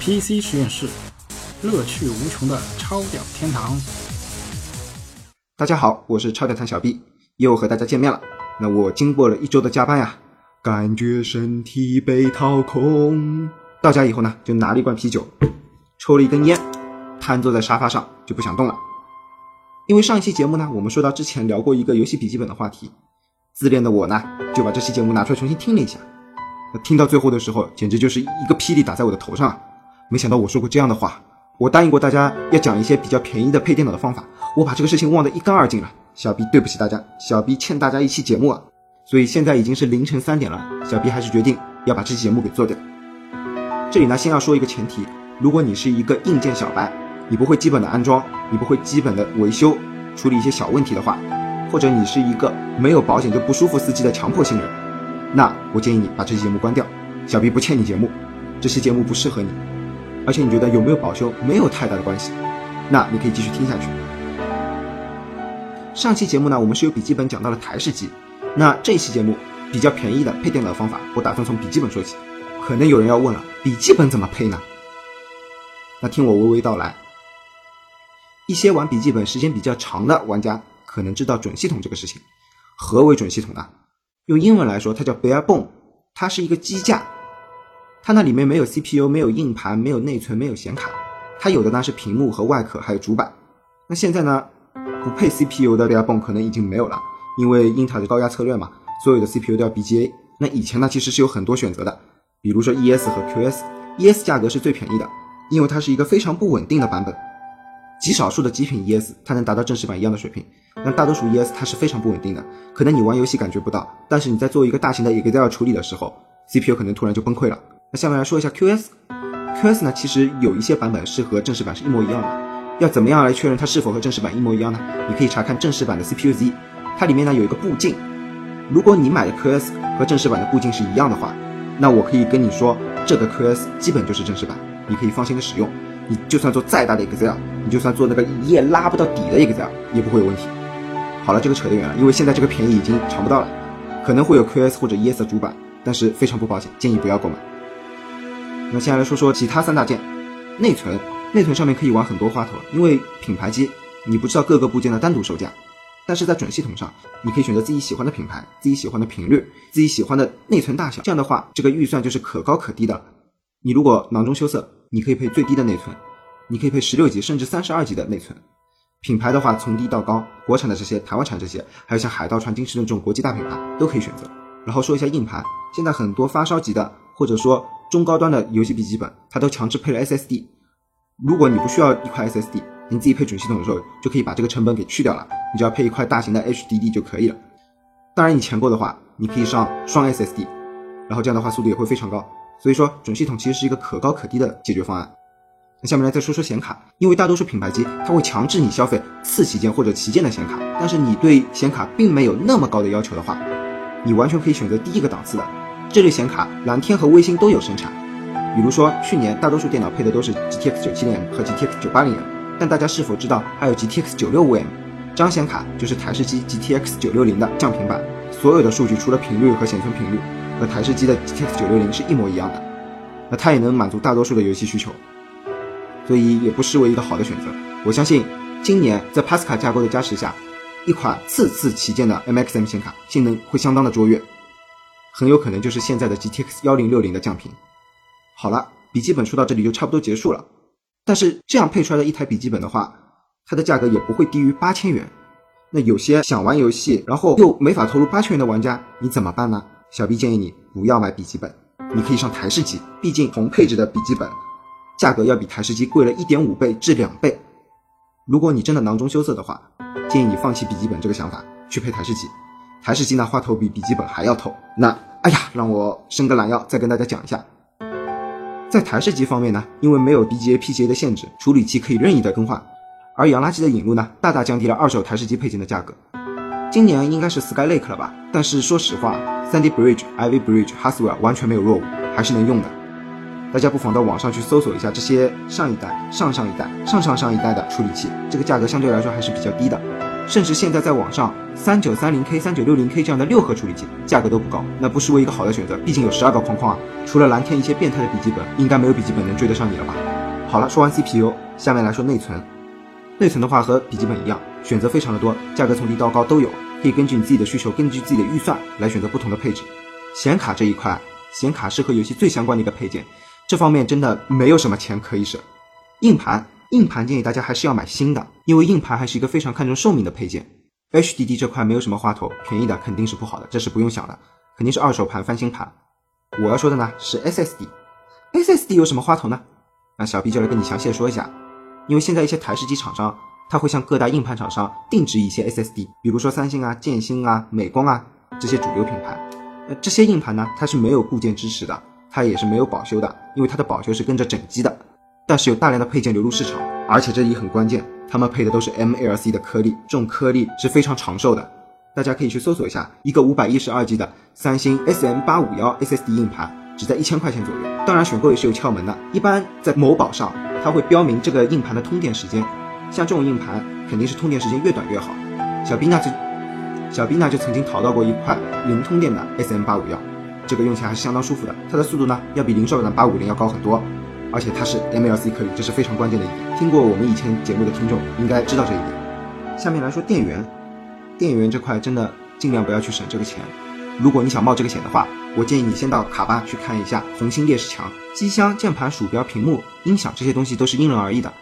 PC 实验室，乐趣无穷的超屌天堂。大家好，我是超屌团小 B，又和大家见面了。那我经过了一周的加班呀，感觉身体被掏空。到家以后呢，就拿了一罐啤酒，抽了一根烟，瘫坐在沙发上就不想动了。因为上一期节目呢，我们说到之前聊过一个游戏笔记本的话题，自恋的我呢，就把这期节目拿出来重新听了一下。听到最后的时候，简直就是一个霹雳打在我的头上啊！没想到我说过这样的话，我答应过大家要讲一些比较便宜的配电脑的方法，我把这个事情忘得一干二净了。小 B 对不起大家，小 B 欠大家一期节目啊！所以现在已经是凌晨三点了，小 B 还是决定要把这期节目给做掉。这里呢，先要说一个前提：如果你是一个硬件小白，你不会基本的安装，你不会基本的维修，处理一些小问题的话，或者你是一个没有保险就不舒服司机的强迫性人，那我建议你把这期节目关掉。小 B 不欠你节目，这期节目不适合你，而且你觉得有没有保修没有太大的关系，那你可以继续听下去。上期节目呢，我们是由笔记本讲到了台式机，那这一期节目比较便宜的配电脑方法，我打算从笔记本说起。可能有人要问了，笔记本怎么配呢？那听我娓娓道来。一些玩笔记本时间比较长的玩家可能知道准系统这个事情。何为准系统呢？用英文来说，它叫 bare bone，它是一个机架，它那里面没有 CPU，没有硬盘，没有内存，没有显卡，它有的呢是屏幕和外壳，还有主板。那现在呢，不配 CPU 的 bare bone 可能已经没有了，因为英特尔的高压策略嘛，所有的 CPU 都要 BGA。那以前呢，其实是有很多选择的。比如说 ES 和 QS，ES 价格是最便宜的，因为它是一个非常不稳定的版本，极少数的极品 ES 它能达到正式版一样的水平，但大多数 ES 它是非常不稳定的，可能你玩游戏感觉不到，但是你在做一个大型的 Excel 处理的时候，CPU 可能突然就崩溃了。那下面来说一下 QS，QS 呢其实有一些版本是和正式版是一模一样的，要怎么样来确认它是否和正式版一模一样呢？你可以查看正式版的 CPU-Z，它里面呢有一个步进，如果你买的 QS 和正式版的步进是一样的话。那我可以跟你说，这个 QS 基本就是正式版，你可以放心的使用。你就算做再大的 Excel，你就算做那个一页拉不到底的 Excel，也不会有问题。好了，这个扯得远了，因为现在这个便宜已经尝不到了，可能会有 QS 或者 ES 的主板，但是非常不保险，建议不要购买。那现在来说说其他三大件，内存，内存上面可以玩很多花头，因为品牌机你不知道各个部件的单独售价。但是在准系统上，你可以选择自己喜欢的品牌、自己喜欢的频率、自己喜欢的内存大小。这样的话，这个预算就是可高可低的。你如果囊中羞涩，你可以配最低的内存，你可以配十六 G 甚至三十二 G 的内存。品牌的话，从低到高，国产的这些、台湾产这些，还有像海盗船、金士顿这种国际大品牌都可以选择。然后说一下硬盘，现在很多发烧级的或者说中高端的游戏笔记本，它都强制配了 SSD。如果你不需要一块 SSD，你自己配准系统的时候，就可以把这个成本给去掉了。你只要配一块大型的 HDD 就可以了。当然，你钱够的话，你可以上双 SSD，然后这样的话速度也会非常高。所以说，准系统其实是一个可高可低的解决方案。那下面来再说说显卡，因为大多数品牌机它会强制你消费次旗舰或者旗舰的显卡，但是你对显卡并没有那么高的要求的话，你完全可以选择低一个档次的这类显卡。蓝天和微星都有生产，比如说去年大多数电脑配的都是 GTX 970M 和 GTX 980M，但大家是否知道还有 GTX 965M？这张显卡就是台式机 GTX 960的降频版，所有的数据除了频率和显存频率，和台式机的 GTX 960是一模一样的。那它也能满足大多数的游戏需求，所以也不失为一个好的选择。我相信今年在帕斯卡架构的加持下，一款次次旗舰的 MXM 显卡性能会相当的卓越，很有可能就是现在的 GTX 1060的降频。好了，笔记本说到这里就差不多结束了。但是这样配出来的一台笔记本的话，它的价格也不会低于八千元，那有些想玩游戏，然后又没法投入八千元的玩家，你怎么办呢？小 B 建议你不要买笔记本，你可以上台式机，毕竟同配置的笔记本，价格要比台式机贵了一点五倍至两倍。如果你真的囊中羞涩的话，建议你放弃笔记本这个想法，去配台式机。台式机呢，花头比笔记本还要透。那哎呀，让我伸个懒腰，再跟大家讲一下，在台式机方面呢，因为没有 BGA、PGA 的限制，处理器可以任意的更换。而洋垃圾的引入呢，大大降低了二手台式机配件的价格。今年应该是 Skylake 了吧？但是说实话，3D Bridge、Ivy Bridge、Haswell 完全没有落伍，还是能用的。大家不妨到网上去搜索一下这些上一代、上上一代、上上上一代的处理器，这个价格相对来说还是比较低的。甚至现在在网上三九三零 K、三九六零 K 这样的六核处理器价格都不高，那不失为一个好的选择。毕竟有十二个框框啊，除了蓝天一些变态的笔记本，应该没有笔记本能追得上你了吧？好了，说完 CPU，下面来说内存。内存的话和笔记本一样，选择非常的多，价格从低到高都有，可以根据你自己的需求，根据自己的预算来选择不同的配置。显卡这一块，显卡是和游戏最相关的一个配件，这方面真的没有什么钱可以省。硬盘，硬盘建议大家还是要买新的，因为硬盘还是一个非常看重寿命的配件。HDD 这块没有什么花头，便宜的肯定是不好的，这是不用想的，肯定是二手盘翻新盘。我要说的呢是 SSD，SSD 有什么花头呢？那小 B 就来跟你详细的说一下。因为现在一些台式机厂商，它会向各大硬盘厂商定制一些 SSD，比如说三星啊、建新啊、美光啊这些主流品牌。呃，这些硬盘呢，它是没有固件支持的，它也是没有保修的，因为它的保修是跟着整机的。但是有大量的配件流入市场，而且这里很关键，他们配的都是 MLC 的颗粒，这种颗粒是非常长寿的。大家可以去搜索一下，一个五百一十二 G 的三星 SM 八五幺 SSD 硬盘，只在一千块钱左右。当然选购也是有窍门的，一般在某宝上。它会标明这个硬盘的通电时间，像这种硬盘肯定是通电时间越短越好。小 B 呢就小 B 呢就曾经淘到过一块零通电的 SM 八五幺，这个用起来还是相当舒服的。它的速度呢要比零售版的八五零要高很多，而且它是 MLC 颗粒，这是非常关键的一点。听过我们以前节目的听众应该知道这一点。下面来说电源，电源这块真的尽量不要去省这个钱。如果你想冒这个险的话，我建议你先到卡巴去看一下红星烈士墙。机箱、键盘、鼠标、屏幕、音响这些东西都是因人而异的，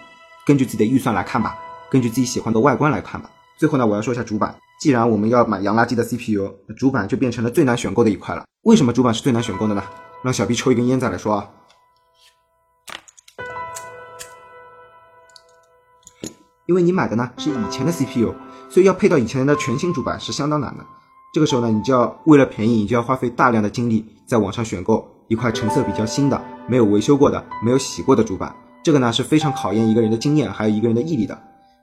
根据自己的预算来看吧，根据自己喜欢的外观来看吧。最后呢，我要说一下主板。既然我们要买洋垃圾的 CPU，那主板就变成了最难选购的一块了。为什么主板是最难选购的呢？让小 B 抽一根烟再来说啊。因为你买的呢是以前的 CPU，所以要配到以前的全新主板是相当难的。这个时候呢，你就要为了便宜，你就要花费大量的精力在网上选购一块成色比较新的、没有维修过的、没有洗过的主板。这个呢是非常考验一个人的经验，还有一个人的毅力的。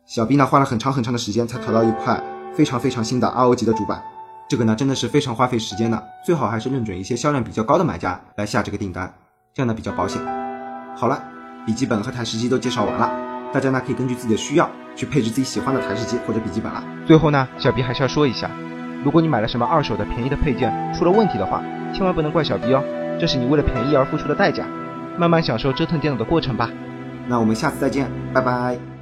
小 B 呢花了很长很长的时间才淘到一块非常非常新的 RO 级的主板，这个呢真的是非常花费时间的。最好还是认准一些销量比较高的买家来下这个订单，这样呢比较保险。好了，笔记本和台式机都介绍完了，大家呢可以根据自己的需要去配置自己喜欢的台式机或者笔记本了。最后呢，小 B 还是要说一下。如果你买了什么二手的便宜的配件出了问题的话，千万不能怪小 B 哦，这是你为了便宜而付出的代价。慢慢享受折腾电脑的过程吧。那我们下次再见，拜拜。